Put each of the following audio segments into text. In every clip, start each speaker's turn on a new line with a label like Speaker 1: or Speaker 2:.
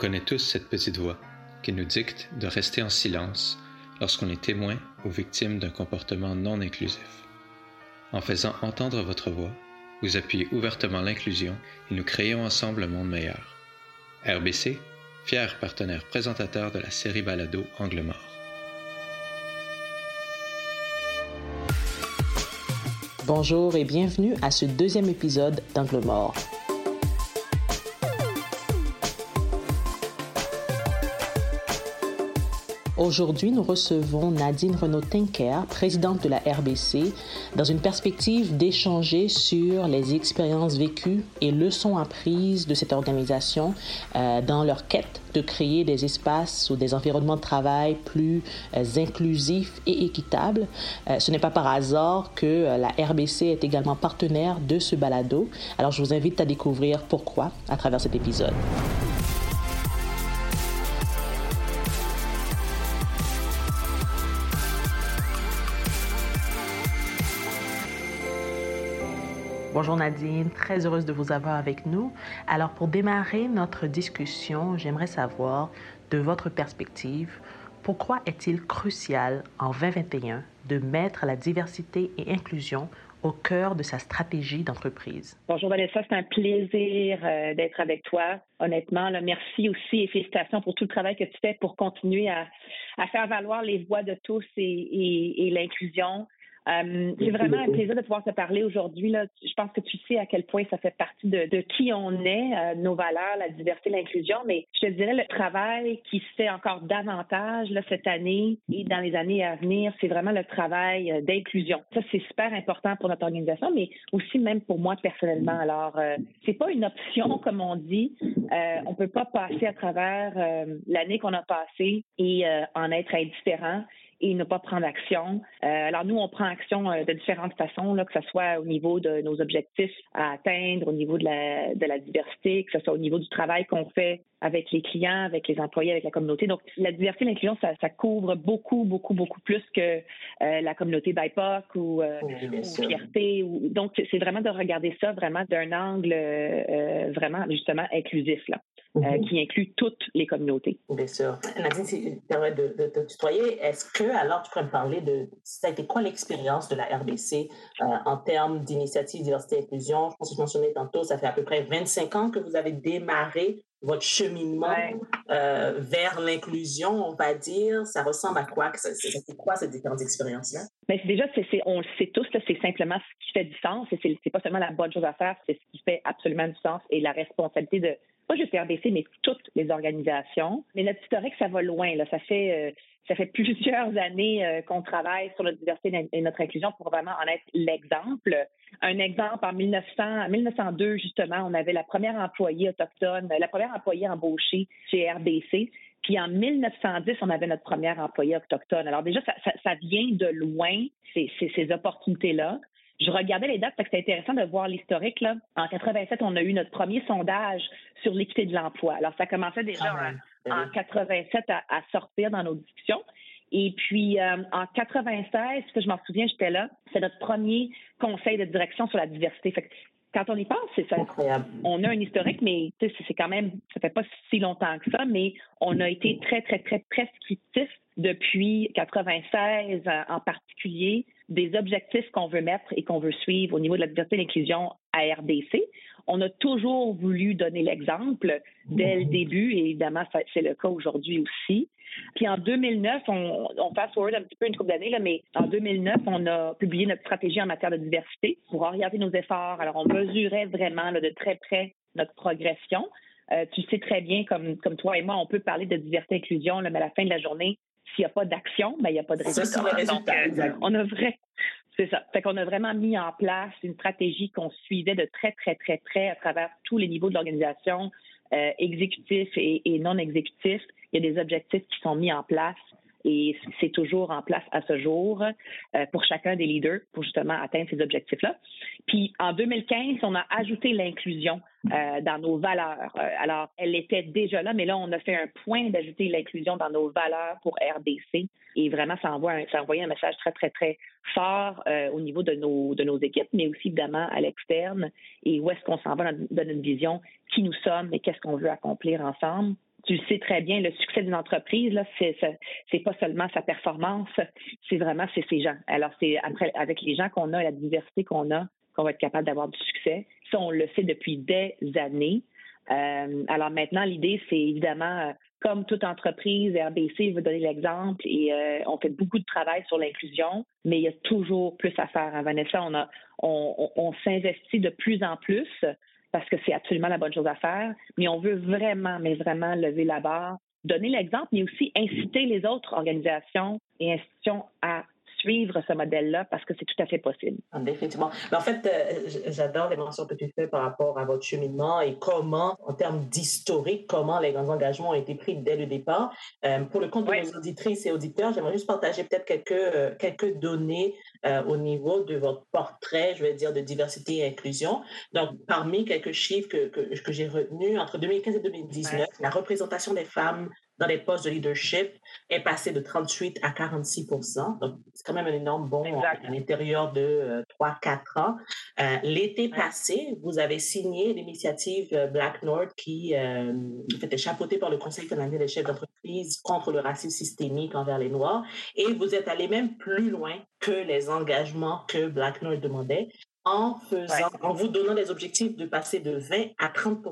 Speaker 1: connaît tous cette petite voix qui nous dicte de rester en silence lorsqu'on est témoin ou victime d'un comportement non inclusif. En faisant entendre votre voix, vous appuyez ouvertement l'inclusion et nous créons ensemble un monde meilleur. RBC, fier partenaire présentateur de la série Balado Angle Mort.
Speaker 2: Bonjour et bienvenue à ce deuxième épisode d'Angle Mort. Aujourd'hui, nous recevons Nadine Renaud-Tinker, présidente de la RBC, dans une perspective d'échanger sur les expériences vécues et leçons apprises de cette organisation euh, dans leur quête de créer des espaces ou des environnements de travail plus euh, inclusifs et équitables. Euh, ce n'est pas par hasard que la RBC est également partenaire de ce balado. Alors, je vous invite à découvrir pourquoi à travers cet épisode. Bonjour Nadine, très heureuse de vous avoir avec nous. Alors pour démarrer notre discussion, j'aimerais savoir, de votre perspective, pourquoi est-il crucial en 2021 de mettre la diversité et inclusion au cœur de sa stratégie d'entreprise?
Speaker 3: Bonjour Vanessa, c'est un plaisir euh, d'être avec toi. Honnêtement, merci aussi et félicitations pour tout le travail que tu fais pour continuer à, faire valoir les voix de tous et l'inclusion. Euh, c'est vraiment un plaisir de pouvoir te parler aujourd'hui. Je pense que tu sais à quel point ça fait partie de, qui on est, euh, nos valeurs, la diversité, l'inclusion, mais je te dirais le travail qui se fait encore davantage là, cette année et dans les années à venir, c'est vraiment le travail euh, d'inclusion. Ça, c'est super important pour notre organisation, mais aussi même pour moi personnellement. Alors, c'est pas une option, comme on dit. on peut pas passer à travers l'année qu'on a passée et en être indifférent et ne pas prendre action. Euh, alors nous, on prend action euh, de différentes façons, là, que ce soit au niveau de nos objectifs à atteindre, au niveau de la, de la diversité, que ce soit au niveau du travail qu'on fait avec les clients, avec les employés, avec la communauté. Donc, la diversité l'inclusion, ça, ça, couvre beaucoup, beaucoup, beaucoup plus que euh, la communauté BIPOC ou, euh, fierté. Ou, donc, c'est vraiment de regarder ça vraiment d'un angle vraiment, justement, inclusif, là, mhm. qui inclut toutes les communautés.
Speaker 4: Bien sûr. Nadine, si tu permets de, de, te tutoyer, est-ce que, alors, tu pourrais me parler de, ça a été quoi l'expérience de la RBC en termes d'initiative diversité et inclusion? Je pense que tu mentionnais tantôt, ça fait à peu près 25 ans que vous avez démarré votre cheminement euh, vers l'inclusion, on va dire, ça ressemble à quoi? C'est quoi ces différentes expériences-là?
Speaker 3: Mais déjà, on le sait tous, c'est simplement ce qui fait du sens. C'est pas seulement la bonne chose à faire, c'est ce qui fait absolument du sens et la responsabilité de, pas juste RBC, mais toutes les organisations. Mais notre historique, ça va loin. Là. Ça fait euh, ça fait plusieurs années euh, qu'on travaille sur notre diversité et notre inclusion pour vraiment en être l'exemple. Un exemple, en 1900, 1902, justement, on avait la première employée autochtone, la première employée embauchée chez RBC. Puis en 1910, on avait notre première employée autochtone. Alors déjà, ça, vient de loin, ces, ces, opportunités-là. Je regardais les dates parce que c'était intéressant de voir l'historique. Là. En 87, on a eu notre premier sondage sur l'équité de l'emploi. Alors, ça commençait déjà ah en 87 à, sortir dans nos discussions. Et puis, euh, en 96, que je m'en souviens, j'étais là, c'est notre premier conseil de direction sur la diversité. Fait quand on y pense, c'est ça. On a un historique, mais c'est quand même, ça fait pas si longtemps que ça, mais on a été très, très, très prescriptif depuis 96 en particulier des objectifs qu'on veut mettre et qu'on veut suivre au niveau de la diversité et l'inclusion à RDC. On a toujours voulu donner l'exemple dès le début, et évidemment, c'est le cas aujourd'hui aussi. Puis en 2009, on, on passe forward un petit peu une couple d'années, mais en 2009, on a publié notre stratégie en matière de diversité pour orienter nos efforts. Alors, on mesurait vraiment de très près notre progression. Euh, tu sais très bien, comme, comme toi et moi, on peut parler de diversité et inclusion, mais à la fin de la journée, s'il n'y a pas d'action, ben, il n'y a pas de résultat. Euh, on a vrai, c'est ça. Fait qu'on a vraiment mis en place une stratégie qu'on suivait de très, très, très près à travers tous les niveaux de l'organisation, euh, exécutifs et, et non exécutifs. Il y a des objectifs qui sont mis en place et c'est toujours en place à ce jour euh, pour chacun des leaders pour justement atteindre ces objectifs-là. Puis en 2015, on a ajouté l'inclusion euh, dans nos valeurs. Euh, alors, elle était déjà là, mais là, on a fait un point d'ajouter l'inclusion dans nos valeurs pour RDC et vraiment, ça envoie un, ça envoyé un message très, très, très fort au niveau de nos, de nos équipes, mais aussi évidemment à l'externe et où est-ce qu'on s'en va dans, dans notre vision, qui nous sommes et qu'est-ce qu'on veut accomplir ensemble tu sais très bien, le succès d'une entreprise, là, c'est, pas seulement sa performance, c'est vraiment ses gens. Alors, c'est avec les gens qu'on a, la diversité qu'on a, qu'on va être capable d'avoir du succès. Ça, on le sait depuis des années. Euh, alors maintenant, l'idée, c'est évidemment, euh, comme toute entreprise, RBC veut donner l'exemple et euh, on fait beaucoup de travail sur l'inclusion, mais il y a toujours plus à faire. Vanessa, on, on s'investit de plus en plus parce que c'est absolument la bonne chose à faire, mais on veut vraiment, mais vraiment lever la barre, donner l'exemple, mais aussi inciter les autres organisations et institutions à suivre ce modèle-là parce que c'est tout à fait possible.
Speaker 4: Ah, Effectivement. Mais en fait, euh, j'adore les mentions que tu fais par rapport à votre cheminement et comment, en termes d'historique, comment les grands engagements ont été pris dès le départ. Euh, pour le compte de nos auditrices et auditeurs, j'aimerais juste partager peut-être quelques, euh, quelques données au niveau de votre portrait, je vais dire, de diversité et inclusion. Donc, parmi quelques chiffres que, que, que j'ai retenus, entre 2015 et 2019, la représentation des femmes dans les postes de leadership est passé de 38 à 46 Donc, c'est quand même un énorme bond à l'intérieur de 3-4 euh, ans. Euh, l'été passé, vous avez signé l'initiative euh, Black North qui euh, était chapeautée par le Conseil canadien des chefs d'entreprise contre le racisme systémique envers les Noirs. Et vous êtes allé même plus loin que les engagements que Black North demandait en faisant, en vous donnant des objectifs de passer de 20 à 30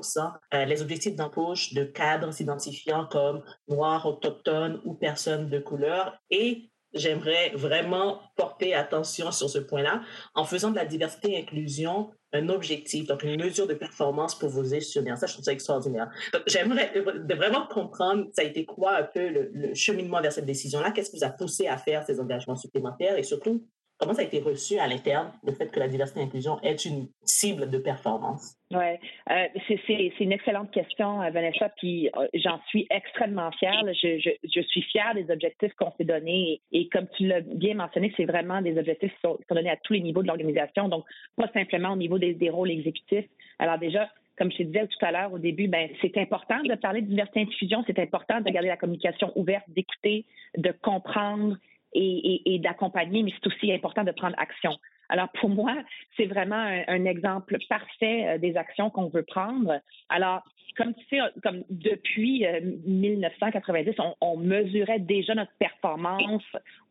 Speaker 4: euh, les objectifs d'embauche de cadres s'identifiant comme noirs, autochtones ou personnes de couleur. Et j'aimerais vraiment porter attention sur ce point-là en faisant de la diversité et inclusion un objectif, donc une mesure de performance pour vos gestionnaires. Ça, je trouve ça extraordinaire. Donc, j'aimerais vraiment comprendre, ça a été quoi un peu le, le cheminement vers cette décision-là? Qu'est-ce qui vous a poussé à faire ces engagements supplémentaires? Et surtout, Comment ça a été reçu à l'interne, le fait que la diversité et l'inclusion est une cible de performance?
Speaker 3: Oui, euh, c'est une excellente question, euh, Vanessa, puis euh, j'en suis extrêmement fière. Je, suis fière des objectifs qu'on s'est donnés et, comme tu l'as bien mentionné, c'est vraiment des objectifs qui sont, donnés à tous les niveaux de l'organisation, donc pas simplement au niveau des, des rôles exécutifs. Alors déjà, comme je te disais tout à l'heure au début, ben, c'est important de parler de diversité et inclusion, c'est important de garder la communication ouverte, d'écouter, de comprendre et, d'accompagner, mais c'est aussi important de prendre action. Alors pour moi, c'est vraiment un, exemple parfait euh, des actions qu'on veut prendre. Alors, comme tu sais, comme depuis 1990, euh, on, mesurait déjà notre performance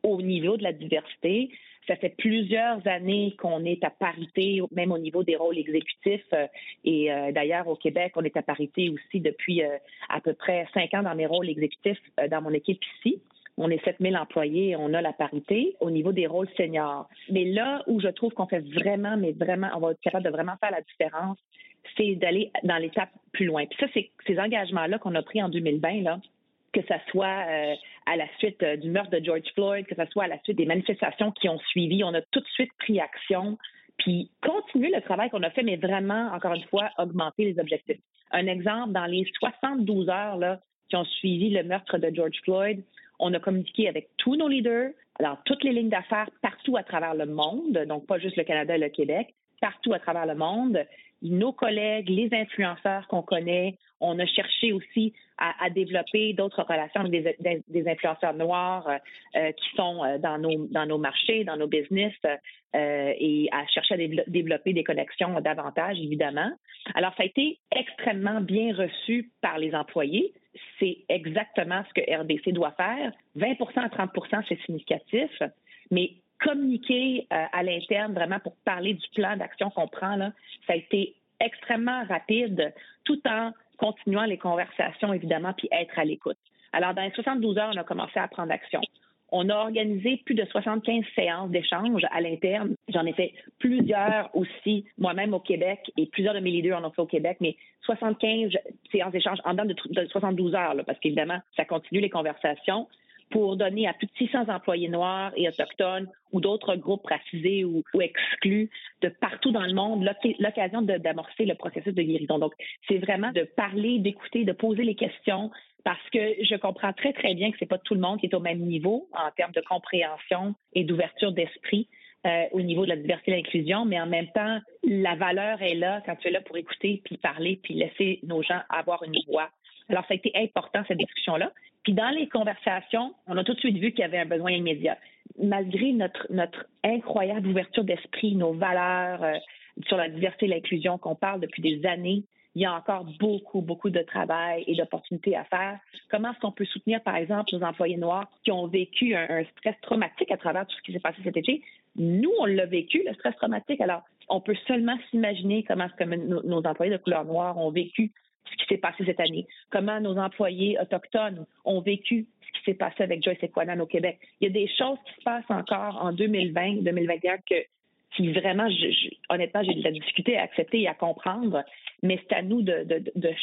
Speaker 3: au niveau de la diversité. Ça fait plusieurs années qu'on est à parité, même au niveau des rôles exécutifs. Euh, et d'ailleurs, au Québec, on est à parité aussi depuis à peu près cinq ans dans mes rôles exécutifs dans mon équipe ici on est 7000 employés, on a la parité au niveau des rôles seniors. Mais là où je trouve qu'on fait vraiment, mais vraiment, on va être capable de vraiment faire la différence, c'est d'aller dans l'étape plus loin. Puis ça, c'est ces engagements-là qu'on a pris en 2020, là, que ce soit euh, à la suite euh, du meurtre de George Floyd, que ce soit à la suite des manifestations qui ont suivi, on a tout de suite pris action, puis continuer le travail qu'on a fait, mais vraiment, encore une fois, augmenter les objectifs. Un exemple, dans les 72 heures qui ont suivi le meurtre de George Floyd, on a communiqué avec tous nos leaders, alors toutes les lignes d'affaires partout à travers le monde, donc pas juste le Canada et le Québec, partout à travers le monde. Nos collègues, les influenceurs qu'on connaît, on a cherché aussi à, développer d'autres relations avec des, influenceurs noirs euh, euh, qui sont euh, dans nos, dans nos marchés, dans nos business et à chercher à développer des connexions davantage, évidemment. Alors, ça a été extrêmement bien reçu par les employés c'est exactement ce que RBC doit faire. 20% à 30% c'est significatif, mais communiquer euh, à l'interne vraiment pour parler du plan d'action qu'on prend, là, ça a été extrêmement rapide tout en continuant les conversations, évidemment, puis être à l'écoute. Alors, dans les 72 heures, on a commencé à prendre action. On a organisé plus de 75 séances d'échange à l'interne. J'en ai fait plusieurs aussi moi-même au Québec et plusieurs de mes leaders en ont fait au Québec, mais 75 séances d'échange en dedans de, 72 heures, parce qu'évidemment, ça continue les conversations pour donner à plus de 600 employés noirs et autochtones ou d'autres groupes racisés ou, exclus de partout dans le monde l'occasion d'amorcer le processus de guérison. Donc, c'est vraiment de parler, d'écouter, de poser les questions, parce que je comprends très, très bien que c'est pas tout le monde qui est au même niveau en termes de compréhension et d'ouverture d'esprit. Euh, au niveau de la diversité et l'inclusion, mais en même temps, la valeur est là quand tu es là pour écouter, puis parler, puis laisser nos gens avoir une voix. Alors, ça a été important, cette discussion-là. Puis dans les conversations, on a tout de suite vu qu'il y avait un besoin immédiat. Malgré notre, incroyable ouverture d'esprit, nos valeurs euh, sur la diversité et l'inclusion qu'on parle depuis des années, il y a encore beaucoup, beaucoup de travail et d'opportunités à faire. Comment est-ce qu'on peut soutenir, par exemple, nos employés noirs qui ont vécu un, stress traumatique à travers tout ce qui s'est passé cet été? Nous, on l'a vécu, le stress traumatique. Alors, on peut seulement s'imaginer comment est-ce que nos, employés de couleur noire ont vécu ce qui s'est passé cette année, comment nos employés autochtones ont vécu ce qui s'est passé avec Joyce Equanan au Québec. Il y a des choses qui se passent encore en 2020, 2021 que vraiment, honnêtement, j'ai de la difficulté à accepter et à comprendre, mais c'est à nous de,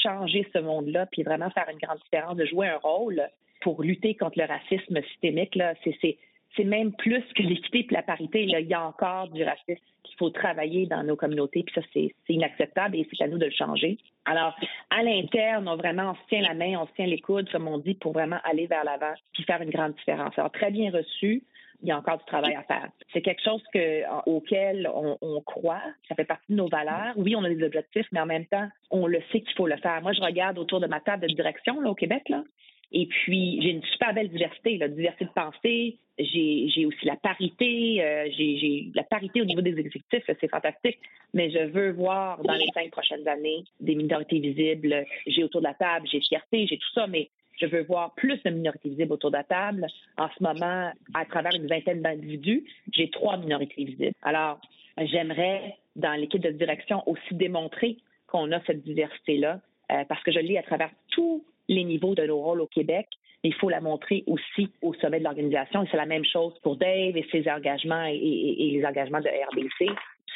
Speaker 3: changer ce monde-là, puis vraiment faire une grande différence, de jouer un rôle pour lutter contre le racisme systémique. Là. C'est même plus que l'équité et la parité. Il y a encore du racisme qu'il faut travailler dans nos communautés, puis ça, c'est, inacceptable et c'est à nous de le changer. Alors, à l'interne, on vraiment, on se tient la main, on se tient les coudes, comme on dit, pour vraiment aller vers l'avant puis faire une grande différence. Alors, très bien reçu. Il y a encore du travail à faire. C'est quelque chose que, auquel on, on, croit. Ça fait partie de nos valeurs. Oui, on a des objectifs, mais en même temps, on le sait qu'il faut le faire. Moi, je regarde autour de ma table de direction là, au Québec. Là, et puis, j'ai une super belle diversité, la diversité de pensée. J'ai aussi la parité. Euh, j'ai la parité au niveau des exécutifs, c'est fantastique. Mais je veux voir dans les cinq prochaines années des minorités visibles. J'ai autour de la table, j'ai fierté, j'ai tout ça, mais je veux voir plus de minorités visibles autour de la table. En ce moment, à travers une vingtaine d'individus, j'ai trois minorités visibles. Alors, j'aimerais, dans l'équipe de direction, aussi démontrer qu'on a cette diversité-là, euh, parce que je lis à travers tous les niveaux de nos rôles au Québec. Il faut la montrer aussi au sommet de l'organisation. Et c'est la même chose pour Dave et ses engagements et, les engagements de RBC.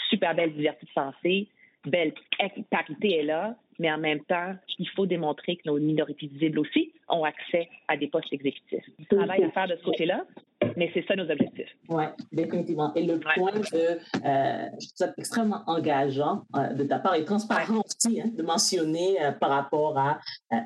Speaker 3: Super belle diversité de pensée, belle parité est là, mais en même temps, il faut démontrer que nos minorités visibles aussi ont accès à des postes exécutifs. Travail à faire de ce côté-là, mais c'est ça nos objectifs.
Speaker 4: Oui, définitivement. Et le point de, euh, je trouve ça extrêmement engageant euh, de ta part et transparent aussi hein, de mentionner euh, par rapport à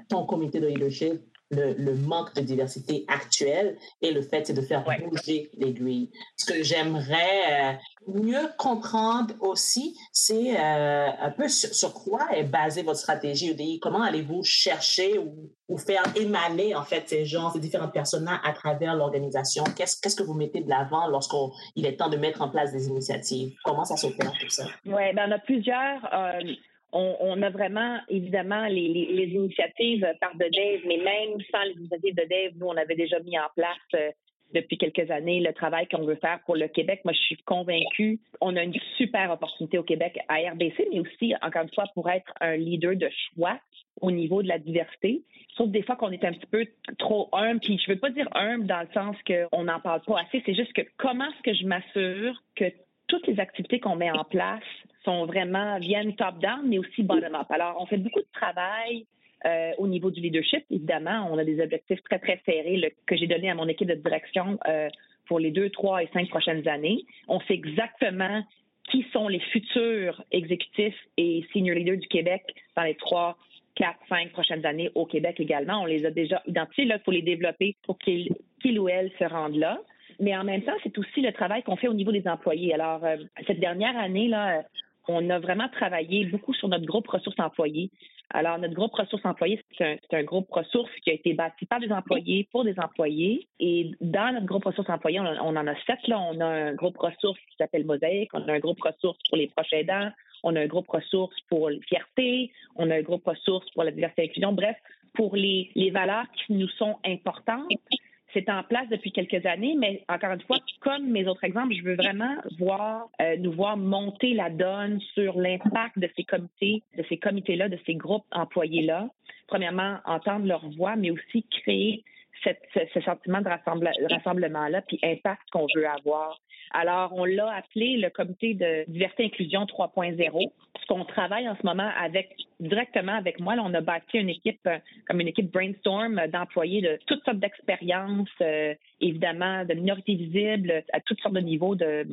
Speaker 4: ton comité de leadership le, manque de diversité actuelle et le fait de faire bouger l'aiguille. Ce que j'aimerais mieux comprendre aussi, c'est un peu sur, quoi est basée votre stratégie UDI. Comment allez-vous chercher ou, ou, faire émaner en fait ces gens, ces différentes personnes à travers l'organisation? Qu'est-ce qu'est-ce que vous mettez de l'avant lorsqu'il est temps de mettre en place des initiatives? Comment ça s'opère tout ça
Speaker 3: Oui, ben on a plusieurs on, a vraiment, évidemment, les, initiatives par Dave, mais même sans les initiatives de Dave, nous, on avait déjà mis en place euh, depuis quelques années le travail qu'on veut faire pour le Québec. Moi, je suis convaincue, on a une super opportunité au Québec à RBC, mais aussi, encore une fois, pour être un leader de choix au niveau de la diversité. Sauf des fois qu'on est un petit peu trop humble, puis je veux pas dire humble dans le sens qu'on n'en parle pas assez, c'est juste que comment est-ce que je m'assure que toutes les activités qu'on met en place sont vraiment, viennent top-down, mais aussi bottom-up. Alors, on fait beaucoup de travail euh, au niveau du leadership, évidemment. On a des objectifs très, très serrés que j'ai donnés à mon équipe de direction euh, pour les deux, trois et cinq prochaines années. On sait exactement qui sont les futurs exécutifs et senior leaders du Québec dans les trois, quatre, cinq prochaines années au Québec également. On les a déjà identifiés. Là, il faut les développer pour qu'ils ou elles se rendent là. Mais en même temps, c'est aussi le travail qu'on fait au niveau des employés. Alors, euh, cette dernière année, là, on a vraiment travaillé beaucoup sur notre groupe ressources employés. Alors, notre groupe ressources employés, c'est un, groupe ressources qui a été bâti par des employés pour des employés. Et dans notre groupe ressources employés, on, en a sept. Là. On a un groupe ressources qui s'appelle Mosaïque. On a un groupe ressources pour les proches aidants. On a un groupe ressources pour la fierté. On a un groupe ressources pour la diversité et l'inclusion. Bref, pour les, les valeurs qui nous sont importantes c'est en place depuis quelques années, mais encore une fois, comme mes autres exemples, je veux vraiment voir, euh, nous voir monter la donne sur l'impact de ces comités, de ces comités-là, de ces groupes employés-là. Premièrement, entendre leur voix, mais aussi créer ce, sentiment de rassemblement-là, puis impact qu'on veut avoir. Alors, on l'a appelé le comité de diversité inclusion 3.0, parce qu'on travaille en ce moment avec directement avec moi. Là, on a bâti une équipe, euh, comme une équipe brainstorm d'employés de toutes sortes d'expériences, euh, évidemment, de minorités visibles, à toutes sortes de niveaux de,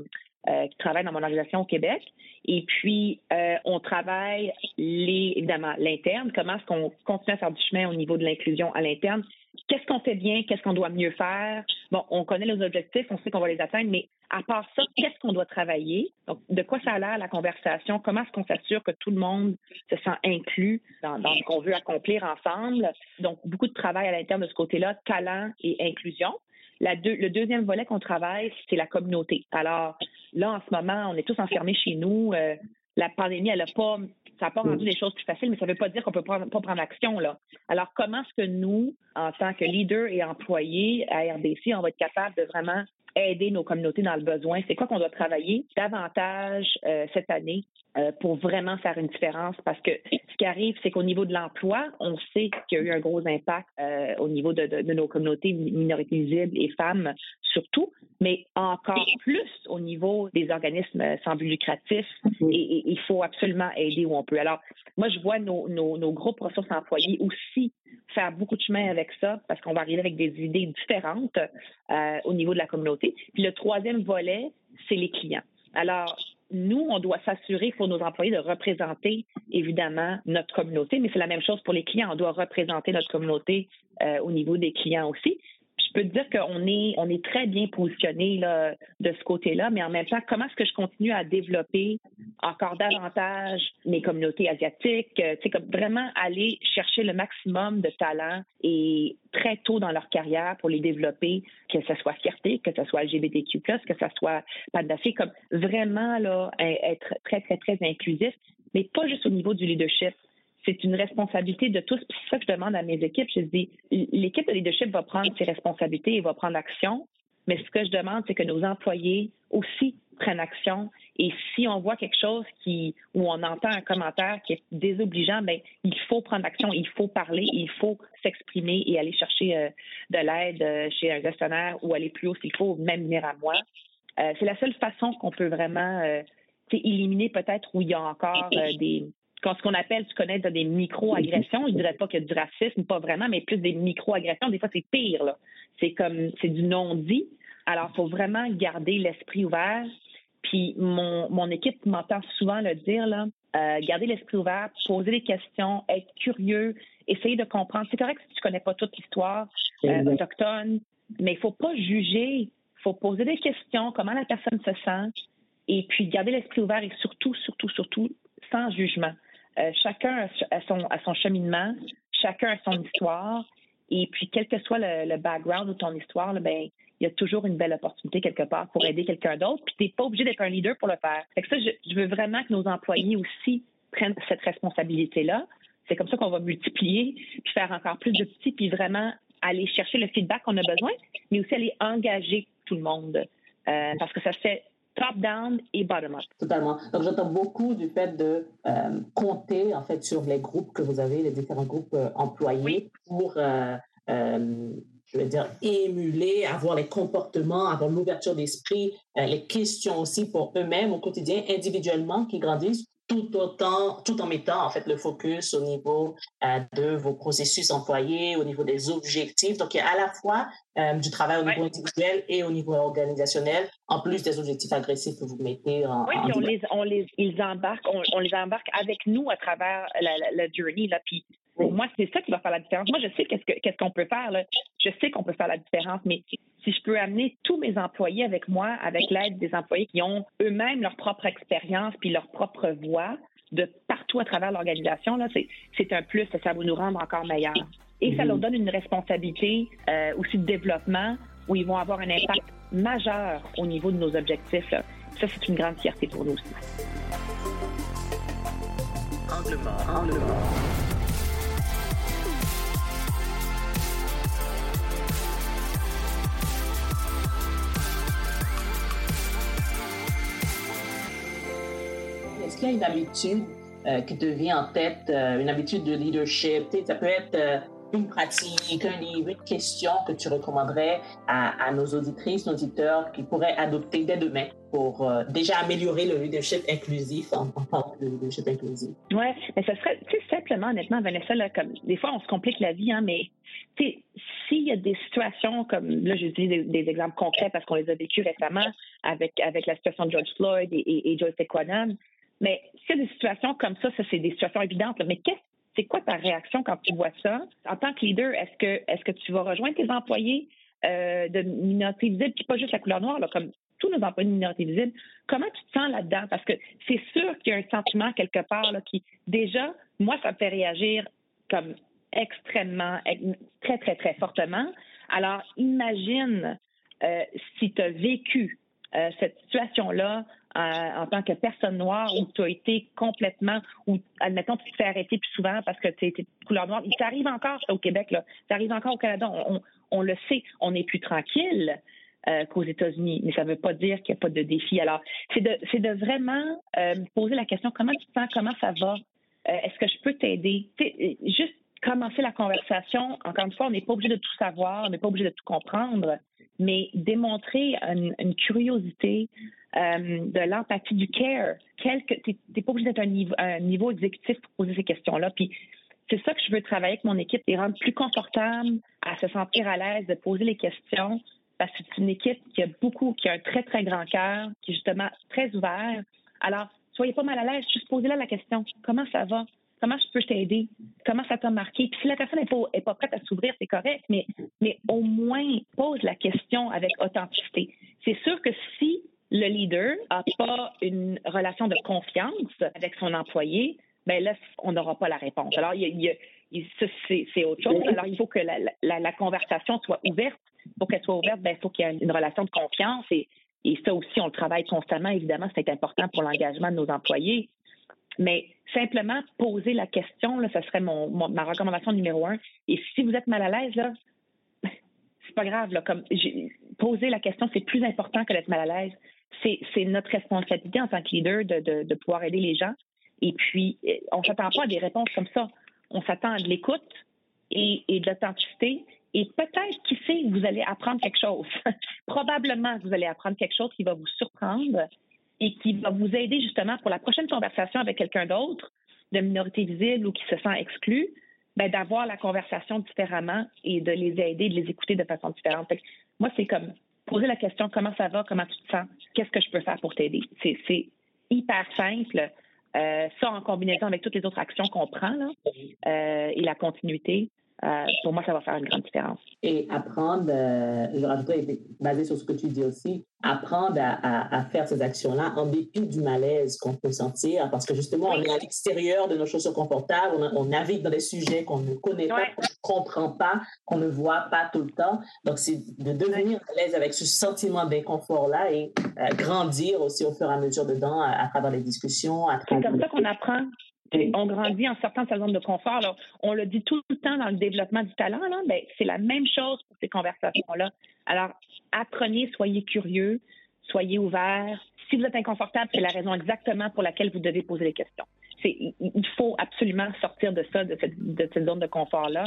Speaker 3: euh, qui travaillent dans mon organisation au Québec. Et puis, euh, on travaille les, évidemment l'interne. Comment est-ce qu'on continue à faire du chemin au niveau de l'inclusion à l'interne? Qu'est-ce qu'on fait bien? Qu'est-ce qu'on doit mieux faire? Bon, on connaît les objectifs, on sait qu'on va les atteindre, mais à part ça, qu'est-ce qu'on doit travailler? Donc, de quoi ça a l'air la conversation? Comment est-ce qu'on s'assure que tout le monde se sent inclus dans, dans ce qu'on veut accomplir ensemble? Donc, beaucoup de travail à l'interne de ce côté-là, talent et inclusion le deuxième volet qu'on travaille, c'est la communauté. Alors là, en ce moment, on est tous enfermés chez nous. Euh, la pandémie, elle n'a pas ça n'a pas rendu les choses plus faciles, mais ça ne veut pas dire qu'on ne peut pas, pas prendre action. Là. Alors, comment est-ce que nous, en tant que leaders et employés à RBC, on va être capable de vraiment aider nos communautés dans le besoin? C'est quoi qu'on doit travailler davantage euh, cette année euh, pour vraiment faire une différence? Parce que ce qui arrive, c'est qu'au niveau de l'emploi, on sait qu'il y a eu un gros impact euh, au niveau de, de, nos communautés minorités visibles et femmes surtout, mais encore plus au niveau des organismes sans but lucratif. Mm-hmm. Et, il faut absolument aider où on peut. Alors, moi, je vois nos, nos, nos groupes ressources employés aussi faire beaucoup de chemin avec ça parce qu'on va arriver avec des idées différentes au niveau de la communauté. Puis le troisième volet, c'est les clients. Alors, nous, on doit s'assurer pour nos employés de représenter évidemment notre communauté, mais c'est la même chose pour les clients. On doit représenter notre communauté euh, au niveau des clients aussi je peux te dire qu'on est, on est très bien positionné de ce côté-là, mais en même temps, comment est-ce que je continue à développer encore davantage mes communautés asiatiques, euh, tu sais, comme vraiment aller chercher le maximum de talent et très tôt dans leur carrière pour les développer, que ce soit fierté, que ce soit LGBTQ+, que ce soit Pandafé, comme vraiment là, être très, très, très inclusif, mais pas juste au niveau du leadership, c'est une responsabilité de tous. C'est ça que je demande à mes équipes. Je dis, l'équipe de leadership va prendre ses responsabilités et va prendre action. Mais ce que je demande, c'est que nos employés aussi prennent action. Et si on voit quelque chose qui, où on entend un commentaire qui est désobligeant, ben il faut prendre action, il faut parler, il faut s'exprimer et aller chercher euh, de l'aide euh, chez un gestionnaire ou aller plus haut s'il faut, même venir à moi. Euh, c'est la seule façon qu'on peut vraiment éliminer peut-être où il y a encore des, ce qu'on appelle, tu connais, des micro-agressions. Je dirais pas qu'il y a du racisme, pas vraiment, mais plus des micro-agressions. Des fois, c'est pire, là. C'est comme, c'est du non-dit. Alors, il faut vraiment garder l'esprit ouvert. Puis, mon, mon équipe m'entend souvent le dire, là. Euh, garder l'esprit ouvert, poser des questions, être curieux, essayer de comprendre. C'est correct si tu connais pas toute l'histoire euh, autochtone, mais il faut pas juger. Il faut poser des questions, comment la personne se sent, et puis garder l'esprit ouvert et surtout, surtout, surtout, sans jugement. Euh, chacun a son, cheminement, chacun a son histoire. Et puis, quel que soit le, background de ton histoire, ben, il y a toujours une belle opportunité quelque part pour aider quelqu'un d'autre. Puis, tu n'es pas obligé d'être un leader pour le faire. Fait que ça, je, veux vraiment que nos employés aussi prennent cette responsabilité-là. C'est comme ça qu'on va multiplier, puis faire encore plus de petits, puis vraiment aller chercher le feedback qu'on a besoin, mais aussi aller engager tout le monde. Euh, parce que ça se fait top-down et bottom-up.
Speaker 4: Totalement. Donc, j'entends beaucoup du fait de euh, compter, en fait, sur les groupes que vous avez, les différents groupes euh, employés pour, euh, je veux dire, émuler, avoir les comportements, avoir l'ouverture d'esprit, les questions aussi pour eux-mêmes au quotidien, individuellement, qui grandissent tout autant, tout en mettant en fait le focus au niveau euh, de vos processus employés, au niveau des objectifs. Donc, il y a à la fois euh, du travail au niveau individuel et au niveau organisationnel, en plus des objectifs agressifs que vous mettez en.
Speaker 3: Oui, puis on les, on les, ils embarquent, on, les embarque avec nous à travers la, la, journey là. Puis pour moi, c'est ça qui va faire la différence. Moi, je sais qu'est-ce qu'est-ce qu'on peut faire là. Je sais qu'on peut faire la différence, mais si je peux amener tous mes employés avec moi, avec l'aide des employés qui ont eux-mêmes leur propre expérience puis leur propre voix de partout à travers l'organisation, là, c'est un plus, ça va nous rendre encore meilleurs. Et ça leur donne une responsabilité euh, aussi de développement où ils vont avoir un impact majeur au niveau de nos objectifs. Ça, c'est une grande fierté pour nous aussi.
Speaker 4: Qu'il y une habitude euh, qui te vient en tête, euh, une habitude de leadership? Ça peut être euh, une pratique, un livre, une question que tu recommanderais à, nos auditrices, nos auditeurs qui pourraient adopter dès demain pour déjà améliorer le leadership inclusif en, parlant de leadership inclusif?
Speaker 3: Oui, mais ce serait, tu simplement, honnêtement, Vanessa, comme des fois, on se complique la vie, hein, mais s'il y a des situations comme, là, j'utilise des, des, exemples concrets parce qu'on les a vécus récemment avec, avec la situation de George Floyd et, et, et Joyce mais s'il y a des situations comme ça, ça c'est des situations évidentes, mais qu'est-ce c'est quoi ta réaction quand tu vois ça? En tant que leader, est-ce que est-ce que tu vas rejoindre tes employés euh, de minorité visible, puis pas juste la couleur noire, comme tous nos employés de minorité visible, comment tu te sens là-dedans? Parce que c'est sûr qu'il y a un sentiment quelque part là, qui, déjà, moi, ça me fait réagir comme extrêmement, très, très, très fortement. Alors, imagine euh, si tu as vécu euh, cette situation-là en tant que personne noire où tu as été complètement, ou admettons, tu te fais arrêter plus souvent parce que tu es, couleur noire. Ça arrive encore au Québec, là. Ça arrive encore au Canada. On, le sait, on est plus tranquille. Euh, qu'aux États-Unis, mais ça ne veut pas dire qu'il n'y a pas de défi. Alors, c'est de, c'est de vraiment euh, poser la question comment tu te sens, comment ça va, euh, est-ce que je peux t'aider? juste commencer la conversation. Encore une fois, on n'est pas obligé de tout savoir, on n'est pas obligé de tout comprendre, mais démontrer une, curiosité, euh, de l'empathie, du care. Tu n'es pas obligé d'être un un niveau exécutif pour poser ces questions-là. Puis c'est ça que je veux travailler avec mon équipe, les rendre plus confortables, à se sentir à l'aise de poser les questions, parce que c'est une équipe qui a beaucoup, qui a un très, très grand cœur, qui est justement très ouvert. Alors, soyez pas mal à l'aise, juste posez-la la question. Comment ça va? Comment je peux t'aider? Comment ça t'a marqué? Puis si la personne n'est pas, pas prête à s'ouvrir, c'est correct, mais, mais au moins pose la question avec authenticité. C'est sûr que si le leader n'a pas une relation de confiance avec son employé, ben là, on n'aura pas la réponse. Alors, c'est autre chose. Alors, il faut que la, conversation soit ouverte. Pour qu'elle soit ouverte, ben, il faut qu'il y ait une relation de confiance. Et, ça aussi, on le travaille constamment. Évidemment, c'est important pour l'engagement de nos employés. Mais simplement poser la question, là, ce serait mon, ma recommandation numéro un. Et si vous êtes mal à l'aise, là, c'est pas grave. Poser la question, c'est plus important que d'être mal à l'aise. C'est notre responsabilité en tant que leader de, pouvoir aider les gens. Et puis, on s'attend pas à des réponses comme ça. On s'attend à de l'écoute et, et de l'authenticité. Et peut-être, qui sait, vous allez apprendre quelque chose. Probablement, vous allez apprendre quelque chose qui va vous surprendre et qui va vous aider justement pour la prochaine conversation avec quelqu'un d'autre de minorité visible ou qui se sent exclu, ben, d'avoir la conversation différemment et de les aider, de les écouter de façon différente. moi, c'est comme poser la question comment ça va, comment tu te sens, qu'est-ce que je peux faire pour t'aider? C'est hyper simple. Euh, ça en combinaison avec toutes les autres actions qu'on prend euh, et la continuité. Euh, pour moi, ça va faire une grande différence.
Speaker 4: Et apprendre, euh, je rajouterais, basé sur ce que tu dis aussi, apprendre à, à, faire ces actions-là en dépit du malaise qu'on peut sentir, parce que justement, on est à l'extérieur de nos chaussures confortables, on, navigue dans des sujets qu'on ne connaît pas, qu'on ne comprend pas, qu'on ne voit pas tout le temps. Donc, c'est de devenir à l'aise avec ce sentiment d'inconfort-là et euh, grandir aussi au fur et à mesure dedans, à, à travers les discussions.
Speaker 3: C'est comme ça qu'on apprend on grandit en sortant de sa zone de confort. On le dit tout le temps dans le développement du talent, là, ben, c'est la même chose pour ces conversations-là. Alors, apprenez, soyez curieux, soyez ouverts. Si vous êtes inconfortable, c'est la raison exactement pour laquelle vous devez poser les questions. il faut absolument sortir de ça, de cette, de zone de confort-là.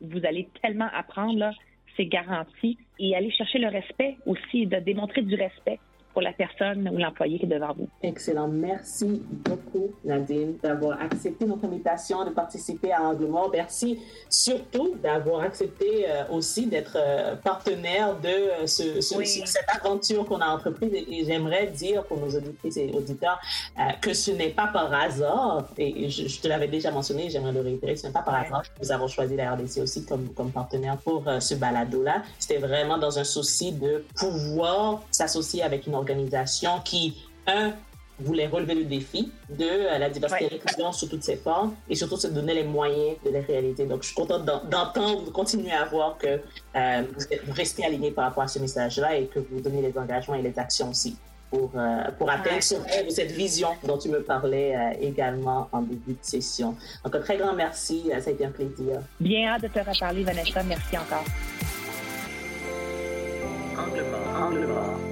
Speaker 3: Vous allez tellement apprendre, là, c'est garanti. Et aller chercher le respect aussi, de démontrer du respect pour la personne ou l'employé qui est devant vous.
Speaker 4: Excellent. Merci beaucoup, Nadine, d'avoir accepté notre invitation de participer à Angle Mort. Merci surtout d'avoir accepté euh, aussi d'être euh, partenaire de euh, ce, cette aventure qu'on a entreprise. Et, j'aimerais dire pour nos auditrices et auditeurs que ce n'est pas par hasard, et je, te l'avais déjà mentionné, j'aimerais le réitérer, ce n'est pas par hasard que nous avons choisi la RDC aussi comme, comme partenaire pour ce balado-là. C'était vraiment dans un souci de pouvoir s'associer avec une organisation organisation qui, un, voulait relever le défi de euh, la diversité et l'inclusion sous toutes ses formes et surtout se donner les moyens de les réaliser. Donc, je suis contente d'entendre, de continuer à voir que euh, vous restez aligné par rapport à ce message-là et que vous donnez les engagements et les actions aussi pour, euh, pour atteindre cette vision dont tu me parlais également en début de session. Donc, un très grand merci. ça a été un plaisir.
Speaker 3: Bien hâte de te reparler, Vanessa. Merci encore. Angle mort. Angle mort.